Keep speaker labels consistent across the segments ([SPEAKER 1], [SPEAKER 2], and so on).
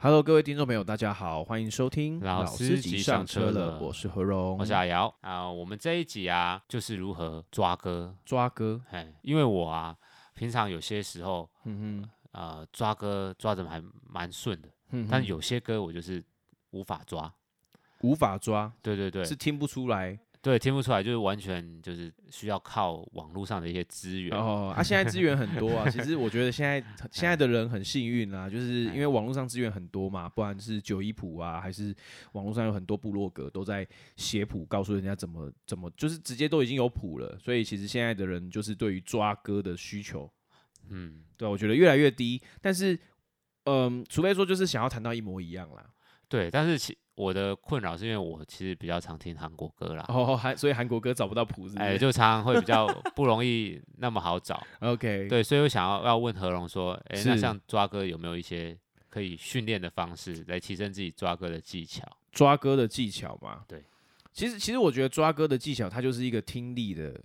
[SPEAKER 1] Hello，各位听众朋友，大家好，欢迎收听
[SPEAKER 2] 老司机上车了。
[SPEAKER 1] 我是何荣，
[SPEAKER 2] 我是阿瑶啊、呃。我们这一集啊，就是如何抓歌，
[SPEAKER 1] 抓歌。
[SPEAKER 2] 哎，因为我啊，平常有些时候，
[SPEAKER 1] 嗯哼，
[SPEAKER 2] 呃，抓歌抓的还蛮顺的，
[SPEAKER 1] 嗯哼，
[SPEAKER 2] 但有些歌我就是无法抓，
[SPEAKER 1] 无法抓。
[SPEAKER 2] 对对对，
[SPEAKER 1] 是听不出来。
[SPEAKER 2] 对，听不出来，就是完全就是需要靠网络上的一些资源
[SPEAKER 1] 哦。啊，现在资源很多啊。其实我觉得现在 现在的人很幸运啊，就是因为网络上资源很多嘛，不管是九一谱啊，还是网络上有很多部落格都在写谱，告诉人家怎么怎么，就是直接都已经有谱了。所以其实现在的人就是对于抓歌的需求，
[SPEAKER 2] 嗯，
[SPEAKER 1] 对，我觉得越来越低。但是，嗯、呃，除非说就是想要弹到一模一样啦。
[SPEAKER 2] 对，但是其。我的困扰是因为我其实比较常听韩国歌啦，
[SPEAKER 1] 哦，韩所以韩国歌找不到谱子，
[SPEAKER 2] 哎，就常常会比较 不容易那么好找。
[SPEAKER 1] OK，
[SPEAKER 2] 对，所以我想要要问何龙说，哎，那像抓歌有没有一些可以训练的方式来提升自己抓歌的技巧？
[SPEAKER 1] 抓歌的技巧嘛，
[SPEAKER 2] 对，
[SPEAKER 1] 其实其实我觉得抓歌的技巧它就是一个听力的，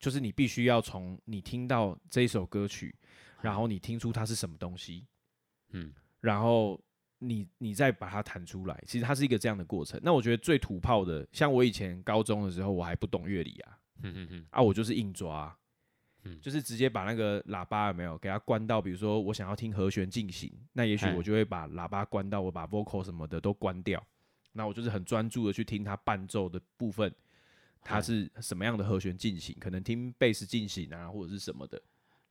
[SPEAKER 1] 就是你必须要从你听到这一首歌曲，然后你听出它是什么东西，
[SPEAKER 2] 嗯，
[SPEAKER 1] 然后。你你再把它弹出来，其实它是一个这样的过程。那我觉得最土炮的，像我以前高中的时候，我还不懂乐理啊，
[SPEAKER 2] 嗯嗯嗯，
[SPEAKER 1] 啊，我就是硬抓，
[SPEAKER 2] 嗯，
[SPEAKER 1] 就是直接把那个喇叭有没有给它关到，比如说我想要听和弦进行，那也许我就会把喇叭关到，我把 vocal 什么的都关掉，那我就是很专注的去听它伴奏的部分，它是什么样的和弦进行，可能听贝斯进行啊，或者是什么的。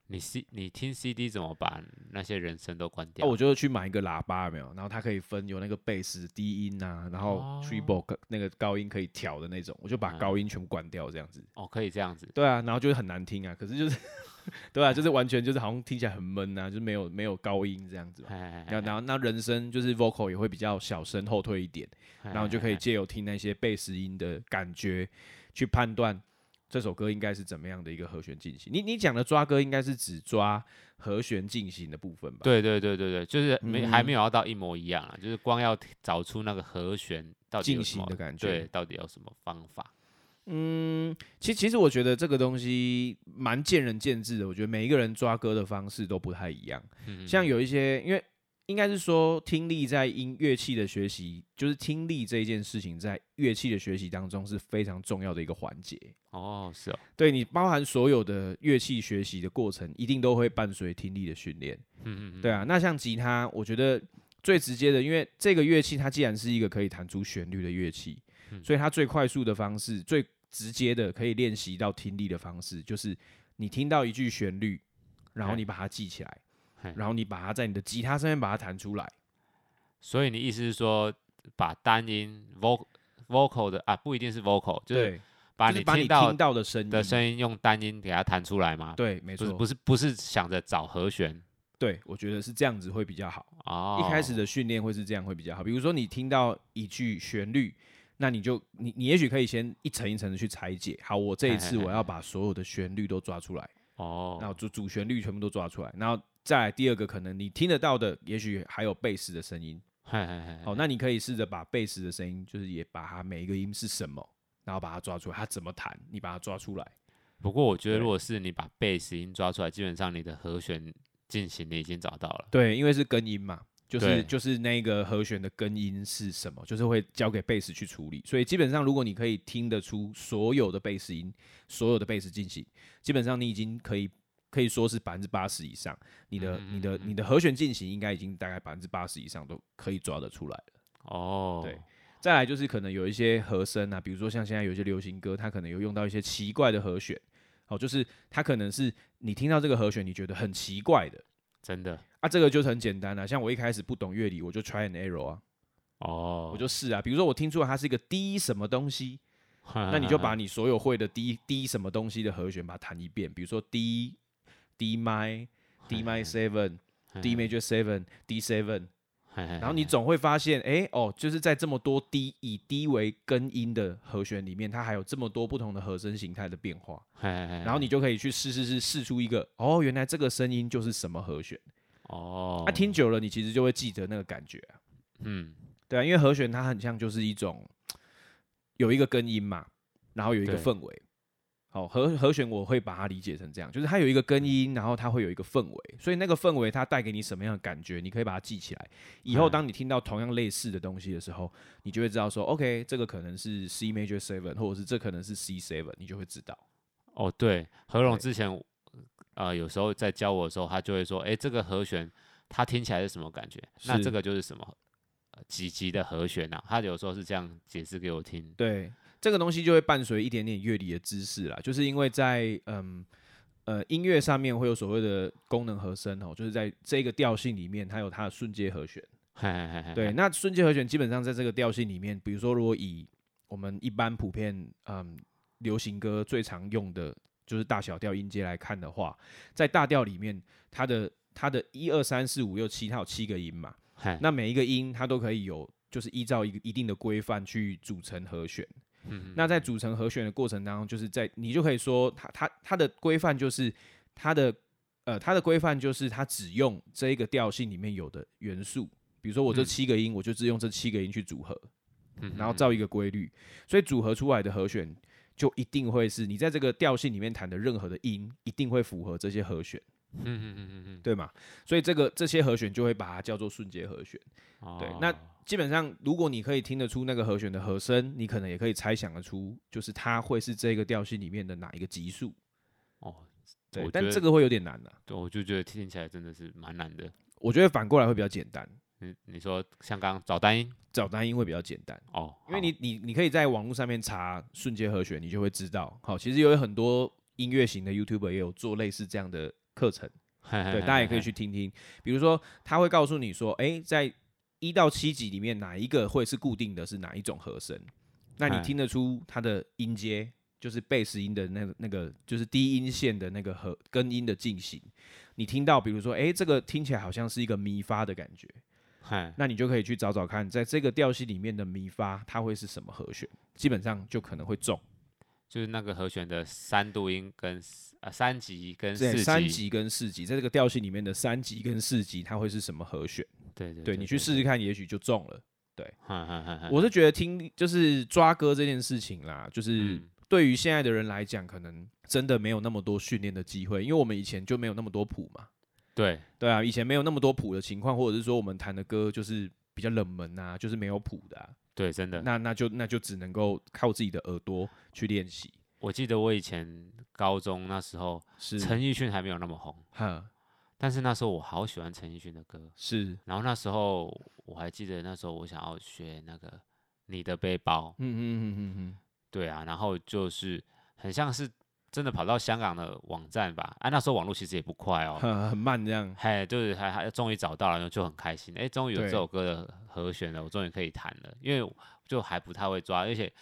[SPEAKER 2] 你 C 你听 CD 怎么把那些人声都关掉？
[SPEAKER 1] 哦，我就去买一个喇叭，有没有？然后它可以分有那个贝斯低音啊，然后 treble 那个高音可以调的那种，我就把高音全部关掉，这样子。
[SPEAKER 2] 哦，可以这样子。
[SPEAKER 1] 对啊，然后就是很难听啊，可是就是，对啊，就是完全就是好像听起来很闷啊，就是没有没有高音这样子。然后然后那人声就是 vocal 也会比较小声后退一点，然后就可以借由听那些贝斯音的感觉去判断。这首歌应该是怎么样的一个和弦进行？你你讲的抓歌应该是只抓和弦进行的部分吧？
[SPEAKER 2] 对对对对对，就是没、嗯、还没有要到一模一样啊，就是光要找出那个和弦到
[SPEAKER 1] 进行的感觉，
[SPEAKER 2] 对，到底有什么方法？
[SPEAKER 1] 嗯，其实其实我觉得这个东西蛮见仁见智的，我觉得每一个人抓歌的方式都不太一样。嗯、像有一些因为。应该是说，听力在音乐器的学习，就是听力这一件事情，在乐器的学习当中是非常重要的一个环节。
[SPEAKER 2] 哦，是哦，
[SPEAKER 1] 对，你包含所有的乐器学习的过程，一定都会伴随听力的训练。
[SPEAKER 2] 嗯嗯嗯，
[SPEAKER 1] 对啊。那像吉他，我觉得最直接的，因为这个乐器它既然是一个可以弹出旋律的乐器，
[SPEAKER 2] 嗯，
[SPEAKER 1] 所以它最快速的方式，最直接的可以练习到听力的方式，就是你听到一句旋律，然后你把它记起来。然后你把它在你的吉他上面把它弹出来，
[SPEAKER 2] 所以你意思是说，把单音 vocal vocal 的啊，不一定是 vocal，就是把你听到
[SPEAKER 1] 的声音
[SPEAKER 2] 的声音用单音给它弹出来吗？
[SPEAKER 1] 对，没错，
[SPEAKER 2] 不是不是想着找和弦。
[SPEAKER 1] 对，我觉得是这样子会比较好。
[SPEAKER 2] 哦，
[SPEAKER 1] 一开始的训练会是这样会比较好。比如说你听到一句旋律，那你就你你也许可以先一层一层的去拆解。好，我这一次我要把所有的旋律都抓出来。
[SPEAKER 2] 哦，
[SPEAKER 1] 然后主主旋律全部都抓出来，然后。再来第二个，可能你听得到的，也许还有贝斯的声音。
[SPEAKER 2] 嗨嗨嗨。
[SPEAKER 1] 好，那你可以试着把贝斯的声音，就是也把它每一个音是什么，然后把它抓出来，它怎么弹，你把它抓出来。
[SPEAKER 2] 不过我觉得，如果是你把贝斯音抓出来，基本上你的和弦进行你已经找到了。
[SPEAKER 1] 对，因为是根音嘛，就是就是那个和弦的根音是什么，就是会交给贝斯去处理。所以基本上，如果你可以听得出所有的贝斯音，所有的贝斯进行，基本上你已经可以。可以说是百分之八十以上，你的、你的、你的和弦进行应该已经大概百分之八十以上都可以抓得出来了。
[SPEAKER 2] 哦，
[SPEAKER 1] 对，再来就是可能有一些和声啊，比如说像现在有一些流行歌，它可能有用到一些奇怪的和弦，哦，就是它可能是你听到这个和弦，你觉得很奇怪的，
[SPEAKER 2] 真的
[SPEAKER 1] 啊，这个就是很简单了、啊。像我一开始不懂乐理，我就 try and error 啊，
[SPEAKER 2] 哦，
[SPEAKER 1] 我就试啊，比如说我听出来它是一个低什么东西，那你就把你所有会的低低什么东西的和弦把它弹一遍，比如说 D。D mi D mi seven D major seven D seven，然后你总会发现，哎、欸、哦，就是在这么多 D 以 D 为根音的和弦里面，它还有这么多不同的和声形态的变化。然后你就可以去试试试试出一个，哦，原来这个声音就是什么和弦。
[SPEAKER 2] 哦，
[SPEAKER 1] 那听久了，你其实就会记得那个感觉。
[SPEAKER 2] 嗯，
[SPEAKER 1] 对啊，因为和弦它很像就是一种有一个根音嘛，然后有一个氛围。好和和弦我会把它理解成这样，就是它有一个根音，然后它会有一个氛围，所以那个氛围它带给你什么样的感觉，你可以把它记起来。以后当你听到同样类似的东西的时候，你就会知道说，OK，这个可能是 C major seven，或者是这可能是 C seven，你就会知道。
[SPEAKER 2] 哦，对，何龙之前呃有时候在教我的时候，他就会说，哎，这个和弦它听起来是什么感觉？那这个就是什么几级的和弦啊？他有时候是这样解释给我听。
[SPEAKER 1] 对。这个东西就会伴随一点点乐理的知识啦，就是因为在嗯呃音乐上面会有所谓的功能和声哦，就是在这个调性里面，它有它的瞬间和弦。对，那瞬间和弦基本上在这个调性里面，比如说如果以我们一般普遍嗯流行歌最常用的就是大小调音阶来看的话，在大调里面，它的它的一二三四五六七，它有七个音嘛，那每一个音它都可以有，就是依照一个一定的规范去组成和弦。嗯，那在组成和弦的过程当中，就是在你就可以说它它它的规范就是它的呃它的规范就是它只用这一个调性里面有的元素，比如说我这七个音，我就只用这七个音去组合，然后造一个规律，所以组合出来的和弦就一定会是你在这个调性里面弹的任何的音，一定会符合这些和弦，嗯嗯嗯嗯嗯，对嘛？所以这个这些和弦就会把它叫做瞬间和弦，对，那。基本上，如果你可以听得出那个和弦的和声，你可能也可以猜想得出，就是它会是这个调性里面的哪一个级数。哦，对，但这个会有点难的、啊。
[SPEAKER 2] 对，我就觉得听起来真的是蛮难的。
[SPEAKER 1] 我觉得反过来会比较简单。
[SPEAKER 2] 你你说像刚刚找单音，
[SPEAKER 1] 找单音会比较简单哦，因为你你你可以在网络上面查瞬间和弦，你就会知道。好，其实有很多音乐型的 YouTuber 也有做类似这样的课程，嘿嘿嘿嘿对，大家也可以去听听。比如说，他会告诉你说，哎、欸，在一到七级里面哪一个会是固定的是哪一种和声？那你听得出它的音阶，就是贝斯音的那个那个，就是低音线的那个和根音的进行。你听到，比如说，诶，这个听起来好像是一个咪发的感觉，那你就可以去找找看，在这个调性里面的咪发，它会是什么和弦？基本上就可能会中，
[SPEAKER 2] 就是那个和弦的三度音跟呃三级跟四级，
[SPEAKER 1] 三级跟四级，在这个调性里面的三级跟四级，它会是什么和弦？
[SPEAKER 2] 对对，对，
[SPEAKER 1] 对，你去试试看，也许就中了。对，我是觉得听就是抓歌这件事情啦，就是对于现在的人来讲，可能真的没有那么多训练的机会，因为我们以前就没有那么多谱嘛。
[SPEAKER 2] 对
[SPEAKER 1] 对啊，以前没有那么多谱的情况，或者是说我们弹的歌就是比较冷门啊，就是没有谱的啊。
[SPEAKER 2] 对，真的。
[SPEAKER 1] 那那就那就只能够靠自己的耳朵去练习。
[SPEAKER 2] 我记得我以前高中那时候，是陈奕迅还没有那么红。哼。但是那时候我好喜欢陈奕迅的歌，是。然后那时候我还记得，那时候我想要学那个你的背包，嗯嗯嗯嗯嗯，对啊。然后就是很像是真的跑到香港的网站吧，啊，那时候网络其实也不快哦，
[SPEAKER 1] 很慢这样。
[SPEAKER 2] 嘿，就是还还终于找到了，然后就很开心，哎，终于有这首歌的和弦了，我终于可以弹了。因为就还不太会抓，而且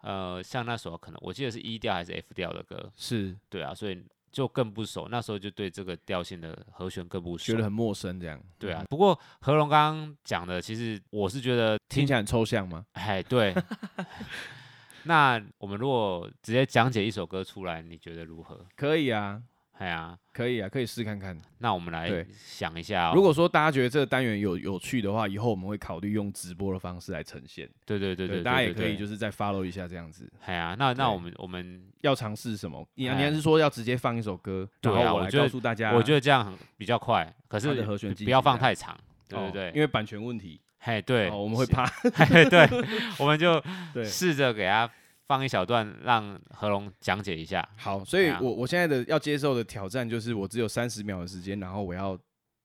[SPEAKER 2] 呃，像那首可能我记得是 E 调还是 F 调的歌，是对啊，所以。就更不熟，那时候就对这个调性的和弦更不熟，
[SPEAKER 1] 觉得很陌生，这样。
[SPEAKER 2] 对啊，不过何龙刚刚讲的，其实我是觉得
[SPEAKER 1] 听，听起来很抽象吗？
[SPEAKER 2] 哎，对。那我们如果直接讲解一首歌出来，你觉得如何？
[SPEAKER 1] 可以啊。
[SPEAKER 2] 哎呀，
[SPEAKER 1] 可以啊，可以试看看。
[SPEAKER 2] 那我们来想一下，
[SPEAKER 1] 如果说大家觉得这个单元有有趣的话，以后我们会考虑用直播的方式来呈现。
[SPEAKER 2] 对对对对，
[SPEAKER 1] 大家也可以就是再 follow 一下这样子。
[SPEAKER 2] 哎呀，那那我们我们
[SPEAKER 1] 要尝试什么？你你还是说要直接放一首歌，然后我来告诉大家？
[SPEAKER 2] 我觉得这样比较快，可是和弦不要放太长，对对对，
[SPEAKER 1] 因为版权问题。
[SPEAKER 2] 嘿，对，
[SPEAKER 1] 我们会怕。
[SPEAKER 2] 嘿对，我们就试着给他。放一小段，让何龙讲解一下。
[SPEAKER 1] 好，所以我我现在的要接受的挑战就是，我只有三十秒的时间，然后我要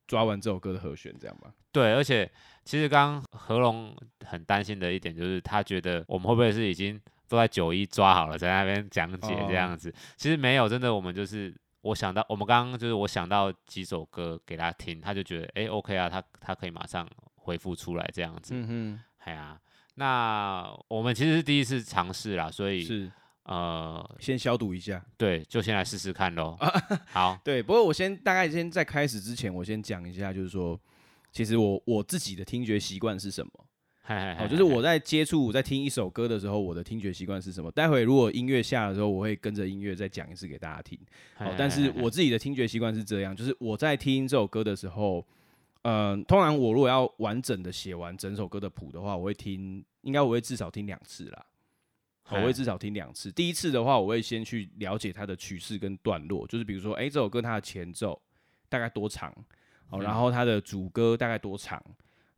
[SPEAKER 1] 抓完这首歌的和弦，这样吧？
[SPEAKER 2] 对，而且其实刚刚何龙很担心的一点就是，他觉得我们会不会是已经都在九一抓好了，在那边讲解这样子？哦、其实没有，真的，我们就是我想到，我们刚刚就是我想到几首歌给他听，他就觉得哎，OK 啊，他他可以马上回复出来这样子。嗯哼，哎呀。那我们其实是第一次尝试啦，所以是呃，
[SPEAKER 1] 先消毒一下，
[SPEAKER 2] 对，就先来试试看喽。好，
[SPEAKER 1] 对，不过我先大概先在开始之前，我先讲一下，就是说，其实我我自己的听觉习惯是什么？好，就是我在接触、我在听一首歌的时候，我的听觉习惯是什么？待会如果音乐下的时候，我会跟着音乐再讲一次给大家听。好，但是我自己的听觉习惯是这样，就是我在听这首歌的时候。嗯、呃，通常我如果要完整的写完整首歌的谱的话，我会听，应该我会至少听两次啦。我会至少听两次。第一次的话，我会先去了解它的曲式跟段落，就是比如说，哎、欸，这首歌它的前奏大概多长，哦，然后它的主歌大概多长，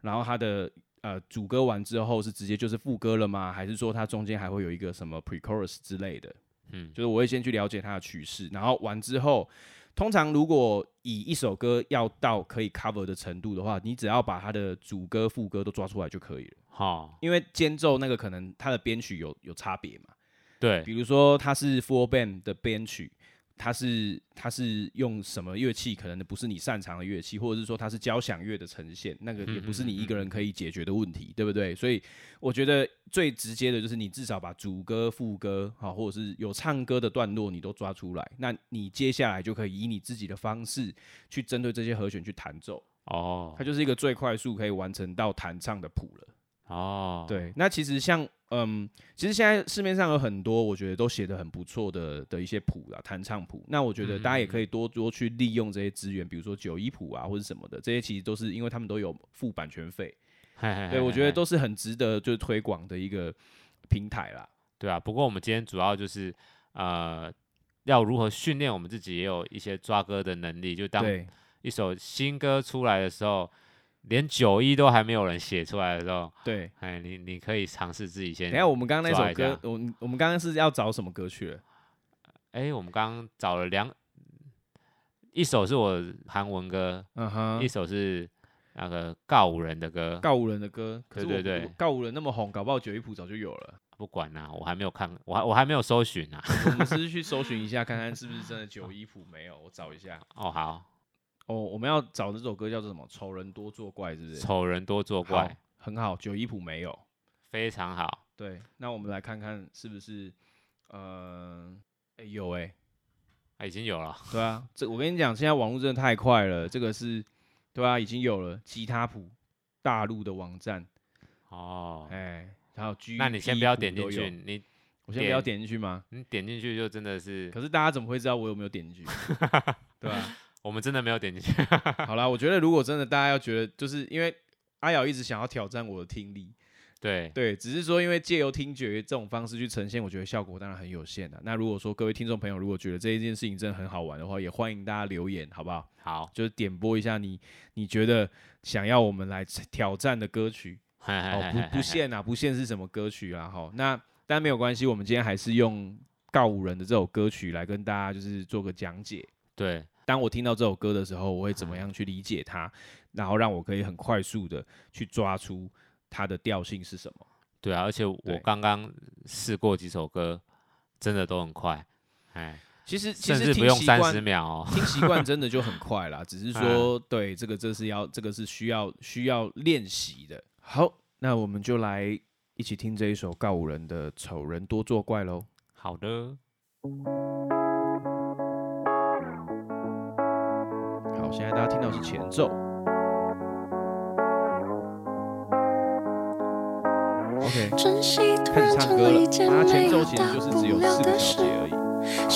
[SPEAKER 1] 然后它的呃主歌完之后是直接就是副歌了吗？还是说它中间还会有一个什么 pre-chorus 之类的？嗯，就是我会先去了解它的曲式，然后完之后，通常如果以一首歌要到可以 cover 的程度的话，你只要把它的主歌副歌都抓出来就可以了。好，因为间奏那个可能它的编曲有有差别嘛，
[SPEAKER 2] 对，
[SPEAKER 1] 比如说它是 full band 的编曲，它是它是用什么乐器，可能不是你擅长的乐器，或者是说它是交响乐的呈现，那个也不是你一个人可以解决的问题，嗯嗯嗯，对不对？所以我觉得最直接的就是你至少把主歌、副歌，好，或者是有唱歌的段落你都抓出来，那你接下来就可以以你自己的方式去针对这些和弦去弹奏。哦，它就是一个最快速可以完成到弹唱的谱了。哦，对，那其实像，嗯，其实现在市面上有很多，我觉得都写的很不错的的一些谱啦，弹唱谱。那我觉得大家也可以多多去利用这些资源，比如说九一谱啊，或者什么的，这些其实都是因为他们都有付版权费，对，我觉得都是很值得就是推广的一个平台啦。
[SPEAKER 2] 对啊，不过我们今天主要就是，呃，要如何训练我们自己，也有一些抓歌的能力，就当一首新歌出来的时候。连九一都还没有人写出来的时候，
[SPEAKER 1] 对，
[SPEAKER 2] 哎，你你可以尝试自己先。
[SPEAKER 1] 等下，我们刚刚那首歌，我我们刚刚是要找什么歌曲了？
[SPEAKER 2] 哎，我们刚刚找了两，一首是我韩文歌，嗯哼，一首是那个告五人的歌，
[SPEAKER 1] 告五人的歌，
[SPEAKER 2] 对对对，
[SPEAKER 1] 告五人那么红，搞不好九一谱早就有了。
[SPEAKER 2] 不管啦，我还没有看，我还我还没有搜寻啊。
[SPEAKER 1] 我们是去 搜寻一下，看看是不是真的九一谱没有，我找一下。
[SPEAKER 2] 哦，好。
[SPEAKER 1] 哦，我们要找这首歌叫做什么？丑人多作怪，是不是？
[SPEAKER 2] 丑人多作怪，
[SPEAKER 1] 很好。九一谱没有，
[SPEAKER 2] 非常好。
[SPEAKER 1] 对，那我们来看看是不是，呃，有哎、欸
[SPEAKER 2] 啊，已经有了。
[SPEAKER 1] 对啊，这我跟你讲，现在网络真的太快了。这个是，对啊，已经有了吉他谱，大陆的网站。哦，哎、欸，还有 G，
[SPEAKER 2] 那你先不要点进去，你
[SPEAKER 1] 我先不要点进去吗？
[SPEAKER 2] 你点进去就真的是，
[SPEAKER 1] 可是大家怎么会知道我有没有点进去？对吧、啊？
[SPEAKER 2] 我们真的没有点进去。
[SPEAKER 1] 好啦，我觉得如果真的大家要觉得，就是因为阿瑶一直想要挑战我的听力，
[SPEAKER 2] 对
[SPEAKER 1] 对，只是说因为借由听觉这种方式去呈现，我觉得效果当然很有限的。那如果说各位听众朋友如果觉得这一件事情真的很好玩的话，也欢迎大家留言，好不好？
[SPEAKER 2] 好，
[SPEAKER 1] 就是点播一下你你觉得想要我们来挑战的歌曲，哦不不限啊，不限是什么歌曲啊，好，那但没有关系，我们今天还是用告五人的这首歌曲来跟大家就是做个讲解，
[SPEAKER 2] 对。
[SPEAKER 1] 当我听到这首歌的时候，我会怎么样去理解它，然后让我可以很快速的去抓出它的调性是什么？
[SPEAKER 2] 对啊，而且我刚刚试过几首歌，真的都很快。哎，
[SPEAKER 1] 其实其实
[SPEAKER 2] 甚至不用三十秒哦，
[SPEAKER 1] 听习惯真的就很 快啦。只是说，对这个这是要这个是需要需要练习的。好，那我们就来一起听这一首告五人的《丑人多作怪》喽。
[SPEAKER 2] 好的。
[SPEAKER 1] 现在大家听到是前奏，OK，开始唱歌了。它前奏其实就是只有四个小节而已。好，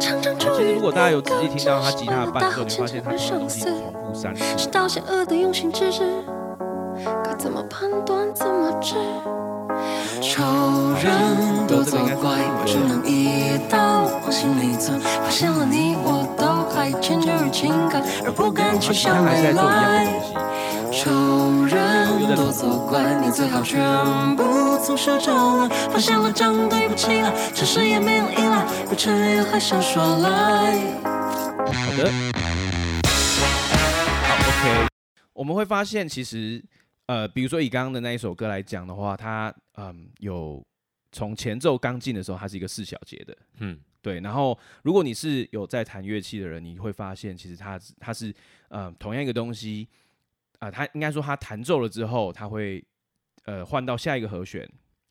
[SPEAKER 1] 现在听。其实如果大家有仔细听到他吉他的伴奏，你会发现他同样东西重复三次。仇人多作怪，只能一刀往心里钻。发现了你，我都还迁就于情感，而不敢去想未来。仇人多作怪，你最好全部从实招来。发现了，这对不起了，诚实也没有依赖，不承认还想耍赖。好的，好，OK，我们会发现其实。呃，比如说以刚刚的那一首歌来讲的话，它嗯有从前奏刚进的时候，它是一个四小节的，嗯，对。然后如果你是有在弹乐器的人，你会发现其实它它是呃同样一个东西啊，它应该说它弹奏了之后，它会呃换到下一个和弦，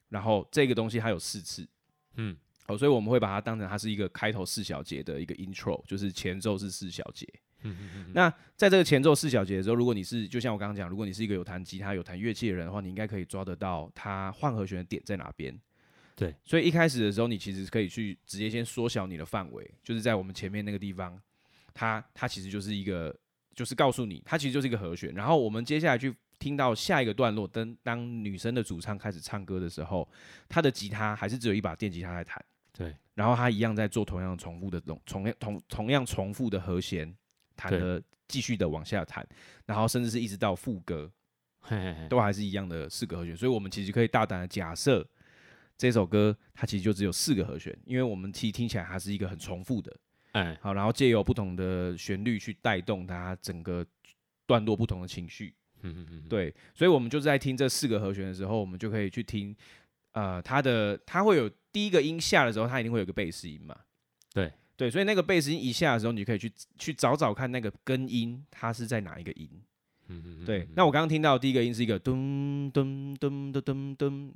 [SPEAKER 1] 然后这个东西它有四次，嗯，好，所以我们会把它当成它是一个开头四小节的一个 intro，就是前奏是四小节。嗯嗯嗯，那在这个前奏四小节的时候，如果你是就像我刚刚讲，如果你是一个有弹吉他、有弹乐器的人的话，你应该可以抓得到它换和弦的点在哪边。对，所以一开始的时候，你其实可以去直接先缩小你的范围，就是在我们前面那个地方，它它其实就是一个就是告诉你，它其实就是一个和弦。然后我们接下来去听到下一个段落，当当女生的主唱开始唱歌的时候，她的吉他还是只有一把电吉他在弹。
[SPEAKER 2] 对。
[SPEAKER 1] 然后她一样在做同样重复的同同样同同样重复的和弦，弹的继续的往下弹，然后甚至是一直到副歌，都还是一样的四个和弦。所以，我们其实可以大胆的假设，这首歌它其实就只有四个和弦，因为我们其实听起来它是一个很重复的。哎，好，然后借由不同的旋律去带动它整个段落不同的情绪，嗯嗯嗯，对，所以我们就是在听这四个和弦的时候，我们就可以去听，呃，它的它会有第一个音下的时候，它一定会有个贝斯音嘛，
[SPEAKER 2] 对
[SPEAKER 1] 对，所以那个贝斯音一下的时候，你可以去去找找看那个根音它是在哪一个音，嗯嗯嗯，对，那我刚刚听到第一个音是一个噔噔噔噔噔噔。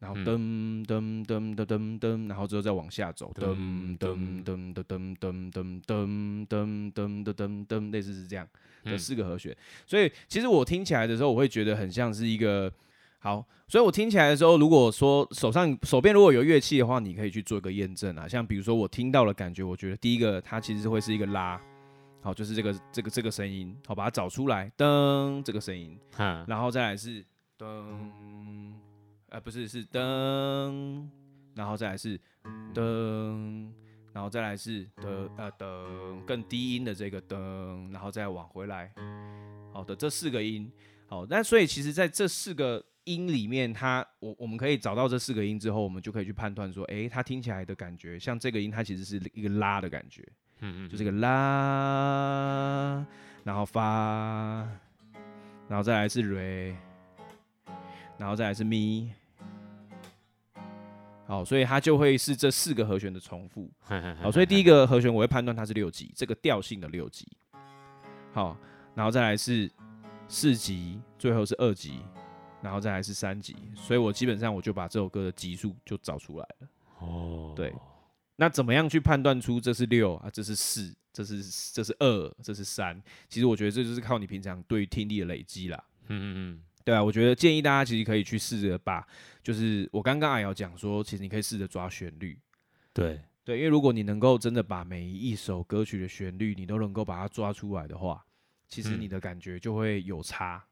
[SPEAKER 1] 然后噔噔噔噔噔噔，然后之后再往下走，噔噔噔噔噔噔噔噔噔噔噔噔噔，类似是这样的四个和弦。所以其实我听起来的时候，我会觉得很像是一个好。所以我听起来的时候，如果说手上手边如果有乐器的话，你可以去做一个验证啊。像比如说我听到的感觉，我觉得第一个它其实会是一个拉，好，就是这个这个这个声音，好，把它找出来，噔，这个声音，然后再来是噔。呃，不是，是噔，然后再来是噔，然后再来是噔呃噔，更低音的这个噔，然后再往回来，好的，这四个音，好，那所以其实在这四个音里面，它我我们可以找到这四个音之后，我们就可以去判断说，诶，它听起来的感觉，像这个音，它其实是一个拉的感觉，嗯嗯，就这个拉，然后发，然后再来是瑞。然后再来是咪，好，所以它就会是这四个和弦的重复。好，所以第一个和弦我会判断它是六级，这个调性的六级。好，然后再来是四级，最后是二级，然后再来是三级。所以我基本上我就把这首歌的级数就找出来了。哦，对。那怎么样去判断出这是六啊？这是四？这是这是二？这是三？其实我觉得这就是靠你平常对于听力的累积啦。嗯嗯嗯。对啊，我觉得建议大家其实可以去试着把，就是我刚刚也有讲说，其实你可以试着抓旋律。
[SPEAKER 2] 对
[SPEAKER 1] 对，因为如果你能够真的把每一首歌曲的旋律，你都能够把它抓出来的话，其实你的感觉就会有差。嗯，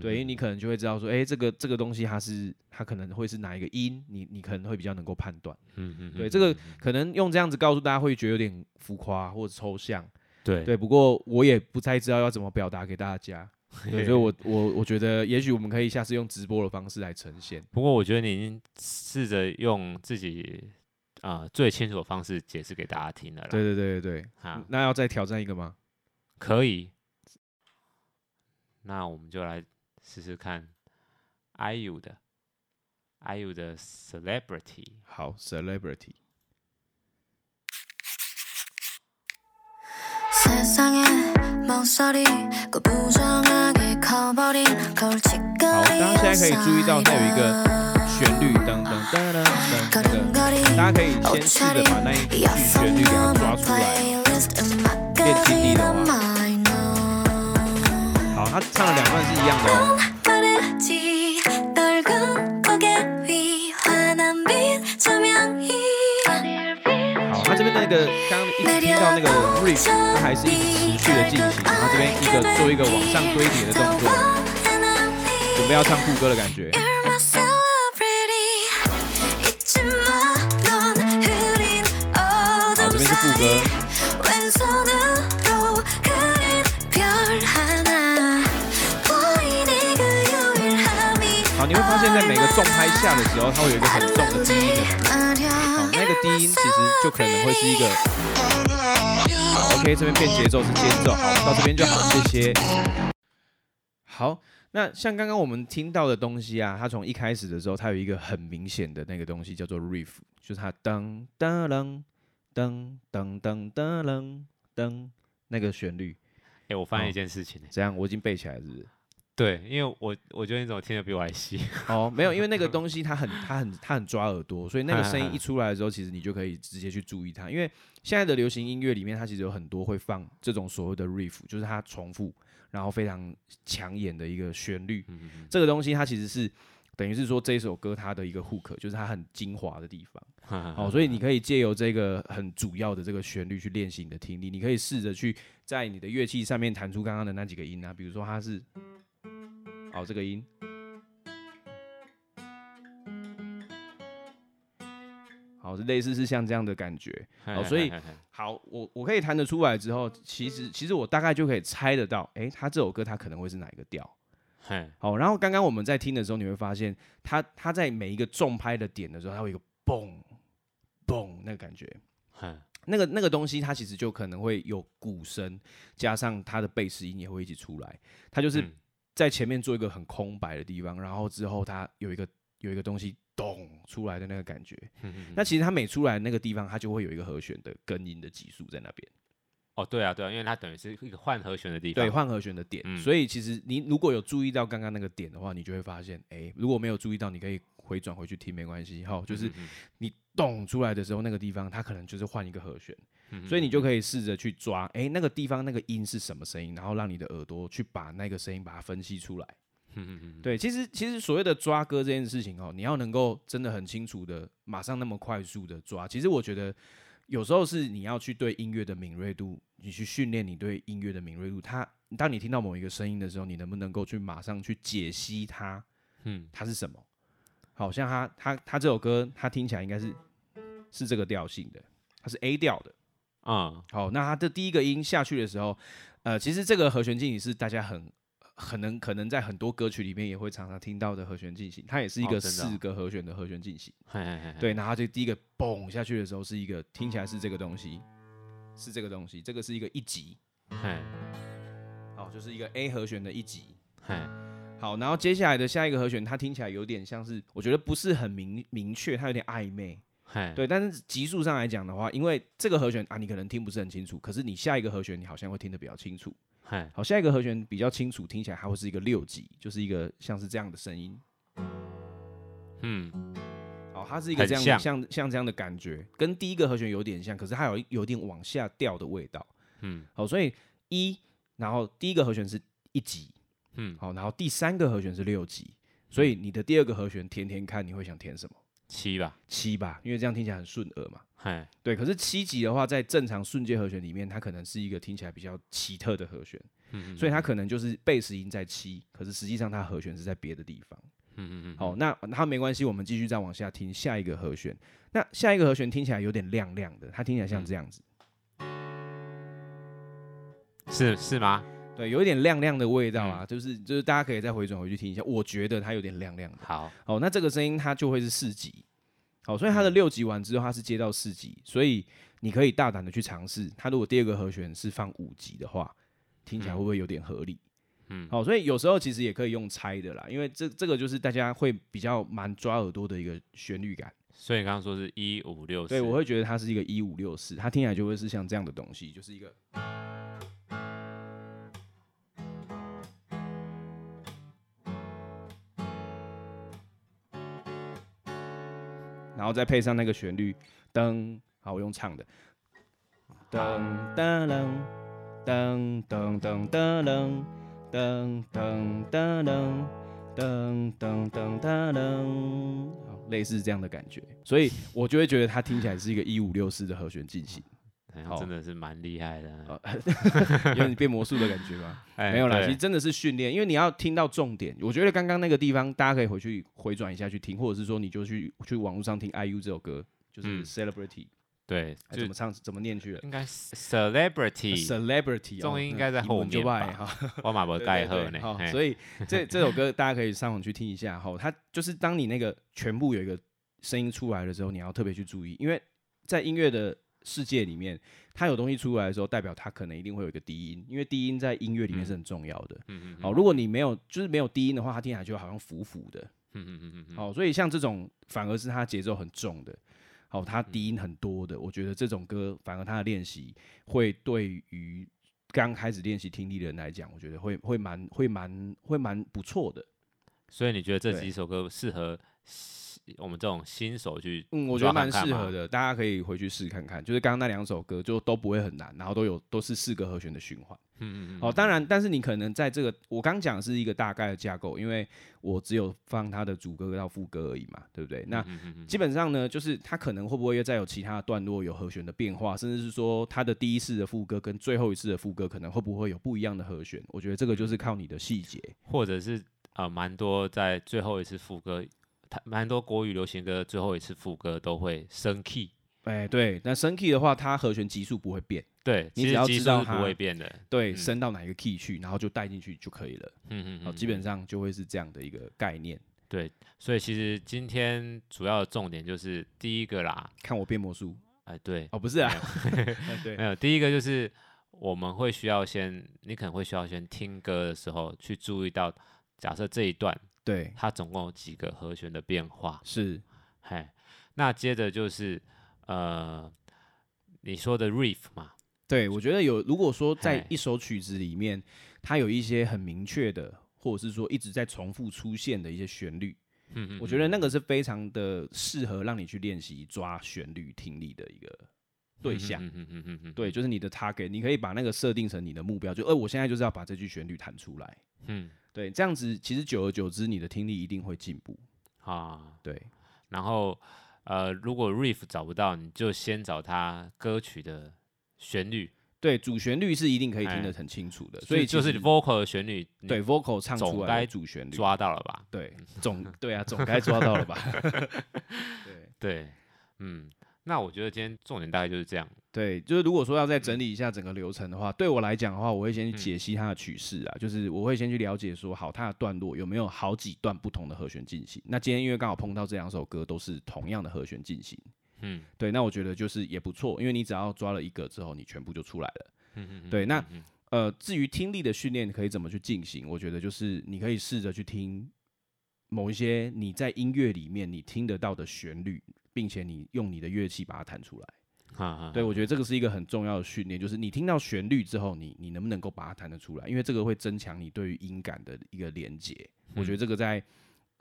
[SPEAKER 1] 对，因为你可能就会知道说，哎，这个这个东西它是它可能会是哪一个音，你你可能会比较能够判断。嗯嗯，对，这个可能用这样子告诉大家会觉得有点浮夸或者抽象。
[SPEAKER 2] 对
[SPEAKER 1] 对，不过我也不太知道要怎么表达给大家。对，所以我我我觉得，也许我们可以下次用直播的方式来呈现。
[SPEAKER 2] 不过，我觉得你已经试着用自己啊、呃、最清楚的方式解释给大家听了啦。
[SPEAKER 1] 对对对对对，好，那要再挑战一个吗？
[SPEAKER 2] 可以。那我们就来试试看，IU 的，IU 的 Celebrity。
[SPEAKER 1] 好，Celebrity。好，大家现在可以注意到它有一个旋律，噔噔噔噔噔，那个大家可以先试着把那一句旋律给它抓出来，练听力的话。好，他唱了两段是一样的哦。那个刚刚一直听到那个 riff，它还是一直持续的进行，然后这边一个做一个往上堆叠的动作，准备要唱副歌的感觉。会发现在每个重拍下的时候，它会有一个很重的低音的。好，那个低音其实就可能会是一个，OK，这边变节奏是间奏，好，到这边就好，谢谢。好，那像刚刚我们听到的东西啊，它从一开始的时候，它有一个很明显的那个东西叫做 riff，就是它噔噔噔噔噔噔噔噔那个旋律。
[SPEAKER 2] 哎、我发现一件事情，
[SPEAKER 1] 怎样我已经背起来，是不是？
[SPEAKER 2] 对，因为我我觉得你怎么听得比我还细
[SPEAKER 1] 哦，没有，因为那个 东西它很它很它很抓耳朵，所以那个声音一 出来的时候，其实你就可以直接去注意它。因为现在的流行音乐里面，它其实有很多会放这种所谓的 riff，就是它重复然后非常抢眼的一个旋律。这个东西它其实是等于是说这首歌它的一个 hook，就是它很精华的地方。好，所以你可以借由这个很主要的这个旋律去练习你的听力。你可以试着去在你的乐器上面弹出刚刚的那几个音啊，比如说它是，好，这个音。好，是类似是像这样的感觉，好，所以好，我我可以弹得出来之后，其实其实我大概就可以猜得到，诶、欸，他这首歌他可能会是哪一个调？好，然后刚刚我们在听的时候，你会发现，他他在每一个重拍的点的时候，它会有一个嘣嘣那个感觉，那个那个东西，它其实就可能会有鼓声，加上它的贝斯音也会一起出来，它就是在前面做一个很空白的地方，然后之后它有一个有一个东西。咚出来的那个感觉，嗯那其实它每出来那个地方，它就会有一个和弦的根音的级数在那边。
[SPEAKER 2] 哦，对啊，对啊，因为它等于是一个换和弦的地方，
[SPEAKER 1] 对，换和弦的点。嗯、所以其实你如果有注意到刚刚那个点的话，你就会发现，哎、欸，如果没有注意到，你可以回转回去听，没关系。好，就是你咚出来的时候，那个地方它可能就是换一个和弦，所以你就可以试着去抓，哎、欸，那个地方那个音是什么声音，然后让你的耳朵去把那个声音把它分析出来。嗯嗯对，其实其实所谓的抓歌这件事情哦，你要能够真的很清楚的，马上那么快速的抓，其实我觉得有时候是你要去对音乐的敏锐度，你去训练你对音乐的敏锐度。它，当你听到某一个声音的时候，你能不能够去马上去解析它？嗯，它是什么？好像它它它这首歌，它听起来应该是是这个调性的，它是 A 调的啊。好，那它的第一个音下去的时候，呃，其实这个和弦进行是大家很。可能可能在很多歌曲里面也会常常听到的和弦进行，它也是一个四个和弦的和弦进行。对，然后就第一个嘣下去的时候是一个听起来是这个东西，是这个东西，这个是一个一级。好，就是一个 A 和弦的一级。好，然后接下来的下一个和弦，它听起来有点像是，我觉得不是很明明确，它有点暧昧。对，但是级数上来讲的话，因为这个和弦啊，你可能听不是很清楚，可是你下一个和弦你好像会听得比较清楚。好，下一个和弦比较清楚，听起来它会是一个六级，就是一个像是这样的声音。嗯，好，它是一个这样像像，像这样的感觉，跟第一个和弦有点像，可是它有有点往下掉的味道。嗯，好，所以一，然后第一个和弦是一级，嗯，好，然后第三个和弦是六级，所以你的第二个和弦填填看，你会想填什么？
[SPEAKER 2] 七吧，
[SPEAKER 1] 七吧，因为这样听起来很顺耳嘛。嘿对，可是七级的话，在正常瞬间和弦里面，它可能是一个听起来比较奇特的和弦，嗯嗯，所以它可能就是贝斯音在七，可是实际上它和弦是在别的地方。嗯嗯嗯。好，那它没关系，我们继续再往下听下一个和弦。那下一个和弦听起来有点亮亮的，它听起来像这样子。
[SPEAKER 2] 是是吗？
[SPEAKER 1] 对，有一点亮亮的味道啊，嗯、就是就是大家可以再回转回去听一下，我觉得它有点亮亮的。好，哦，那这个声音它就会是四级。好，所以它的六级完之后，它是接到四级，所以你可以大胆的去尝试。它如果第二个和弦是放五级的话，听起来会不会有点合理？嗯，好，所以有时候其实也可以用猜的啦，因为这这个就是大家会比较蛮抓耳朵的一个旋律感。
[SPEAKER 2] 所以你刚刚说是一五六四，
[SPEAKER 1] 对，我会觉得它是一个一五六四，它听起来就会是像这样的东西，就是一个。然后再配上那个旋律，噔，好，我用唱的，噔噔噔噔噔噔噔噔噔噔噔噔噔噔噔，好，类似这样的感觉，所以我就会觉得它听起来是一个一五六四的和弦进行，
[SPEAKER 2] 好，真的是蛮厉害的，
[SPEAKER 1] 有点变魔术的感觉吗？没有啦，其实真的是训练，因为你要听到重点。我觉得刚刚那个地方，大家可以回去回转一下去听，或者是说你就去去网络上听 IU 这首歌，就是《Celebrity》。对，怎么唱？怎么念去了？
[SPEAKER 2] 应该 Celebrity。
[SPEAKER 1] Celebrity。
[SPEAKER 2] 重音应该在后面吧？我马不盖赫呢。
[SPEAKER 1] 好，所以这这首歌大家可以上网去听一下。哈，它就是当你那个全部有一个声音出来的时候，你要特别去注意，因为在音乐的世界里面，它有东西出来的时候，代表它可能一定会有一个低音，因为低音在音乐里面是很重要的。嗯嗯。好，如果你没有，就是没有低音的话，它听起来就好像浮浮的。嗯嗯嗯嗯。好，所以像这种反而是它节奏很重的，好，它低音很多的，我觉得这种歌反而它的练习会对于刚开始练习听力的人来讲，我觉得会会蛮会蛮会蛮不错的。
[SPEAKER 2] 所以你觉得这几首歌适合我们这种新手去，
[SPEAKER 1] 嗯，我觉得蛮适合的，大家可以回去试看看。就是刚刚那两首歌就都不会很难，然后都有都是四个和弦的循环。嗯嗯嗯。哦，当然，但是你可能在这个我刚讲是一个大概的架构，因为我只有放它的主歌到副歌而已嘛，对不对？那基本上呢，就是它可能会不会又再有其他的段落有和弦的变化，甚至是说它的第一次的副歌跟最后一次的副歌可能会不会有不一样的和弦？我觉得这个就是靠你的细节，
[SPEAKER 2] 或者是啊，蛮多在最后一次副歌，它蛮多国语流行歌最后一次副歌都会升 key。
[SPEAKER 1] 哎、欸，对，那升 key 的话，它和弦级数不会变。
[SPEAKER 2] 对，
[SPEAKER 1] 你只要知道
[SPEAKER 2] 它不会变的。
[SPEAKER 1] 对，嗯、升到哪一个 key 去，然后就带进去就可以了。嗯嗯嗯。基本上就会是这样的一个概念。
[SPEAKER 2] 对，所以其实今天主要的重点就是第一个啦，
[SPEAKER 1] 看我变魔术。
[SPEAKER 2] 哎、欸，对。
[SPEAKER 1] 哦，不是啊。
[SPEAKER 2] 对，没有。第一个就是我们会需要先，你可能会需要先听歌的时候去注意到，假设这一段，
[SPEAKER 1] 对，
[SPEAKER 2] 它总共有几个和弦的变化。
[SPEAKER 1] 是。
[SPEAKER 2] 嘿，那接着就是。呃，你说的 riff 嘛？
[SPEAKER 1] 对，我觉得有。如果说在一首曲子里面，它有一些很明确的，或者是说一直在重复出现的一些旋律，嗯嗯，我觉得那个是非常的适合让你去练习抓旋律听力的一个对象。嗯嗯嗯嗯，对，就是你的 target，你可以把那个设定成你的目标，就呃，我现在就是要把这句旋律弹出来。嗯，对，这样子其实久而久之，你的听力一定会进步啊。对，
[SPEAKER 2] 然后。呃，如果 riff 找不到，你就先找它歌曲的旋律。
[SPEAKER 1] 对，主旋律是一定可以听得很清楚的，
[SPEAKER 2] 所以就是 vocal 的旋律。
[SPEAKER 1] 对，vocal 唱出来，主旋律
[SPEAKER 2] 抓到了吧？
[SPEAKER 1] 对，总对啊，总该抓到了吧？
[SPEAKER 2] 对对，嗯。那我觉得今天重点大概就是这样。
[SPEAKER 1] 对，就是如果说要再整理一下整个流程的话，对我来讲的话，我会先去解析它的曲式啊，嗯、就是我会先去了解说，好，它的段落有没有好几段不同的和弦进行。那今天因为刚好碰到这两首歌都是同样的和弦进行，嗯，对，那我觉得就是也不错，因为你只要抓了一个之后，你全部就出来了。嗯嗯，对，那呃，至于听力的训练可以怎么去进行，我觉得就是你可以试着去听某一些你在音乐里面你听得到的旋律。并且你用你的乐器把它弹出来，哈哈，对，我觉得这个是一个很重要的训练，就是你听到旋律之后，你你能不能够把它弹得出来？因为这个会增强你对于音感的一个连接。我觉得这个在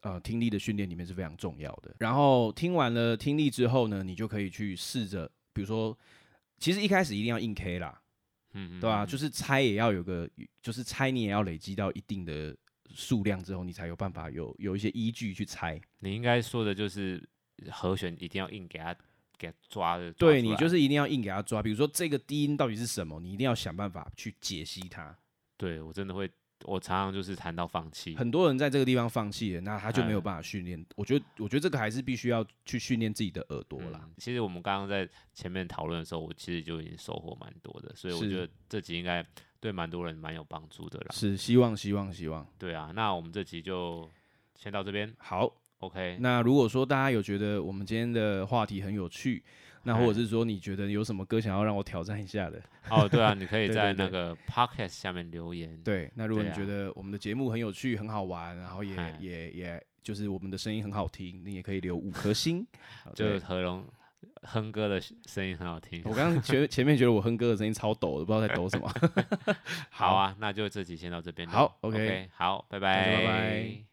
[SPEAKER 1] 呃听力的训练里面是非常重要的。然后听完了听力之后呢，你就可以去试着，比如说，其实一开始一定要硬 K 啦，嗯，对吧？就是猜也要有个，就是猜你也要累积到一定的数量之后，你才有办法有有一些依据去猜。
[SPEAKER 2] 你应该说的就是。和弦一定要硬给它给它抓的，
[SPEAKER 1] 对，你就是一定要硬给它抓。比如说这个低音到底是什么，你一定要想办法去解析它。
[SPEAKER 2] 对，我真的会，我常常就是弹到放弃。
[SPEAKER 1] 很多人在这个地方放弃了，那他就没有办法训练。嗯。我觉得，我觉得这个还是必须要去训练自己的耳朵啦。
[SPEAKER 2] 嗯。其实我们刚刚在前面讨论的时候，我其实就已经收获蛮多的，所以我觉得这集应该对蛮多人蛮有帮助的啦。
[SPEAKER 1] 是，希望，希望，希望。
[SPEAKER 2] 对啊，那我们这集就先到这边。
[SPEAKER 1] 好。
[SPEAKER 2] OK，
[SPEAKER 1] 那如果说大家有觉得我们今天的话题很有趣，那或者是说你觉得有什么歌想要让我挑战一下的，
[SPEAKER 2] 哦，对啊，你可以 在那个 Podcast 下面留言。
[SPEAKER 1] 对，那如果你觉得我们的节目很有趣、很好玩，然后也也也就是我们的声音很好听，你也可以留五颗星。
[SPEAKER 2] 就是何龙哼歌的声音很好听。
[SPEAKER 1] 我刚刚前前面觉得我哼歌的声音超抖的，不知道在抖什么。
[SPEAKER 2] 好啊，那就这集先到这边。
[SPEAKER 1] 好，OK，
[SPEAKER 2] 好，拜拜，拜拜。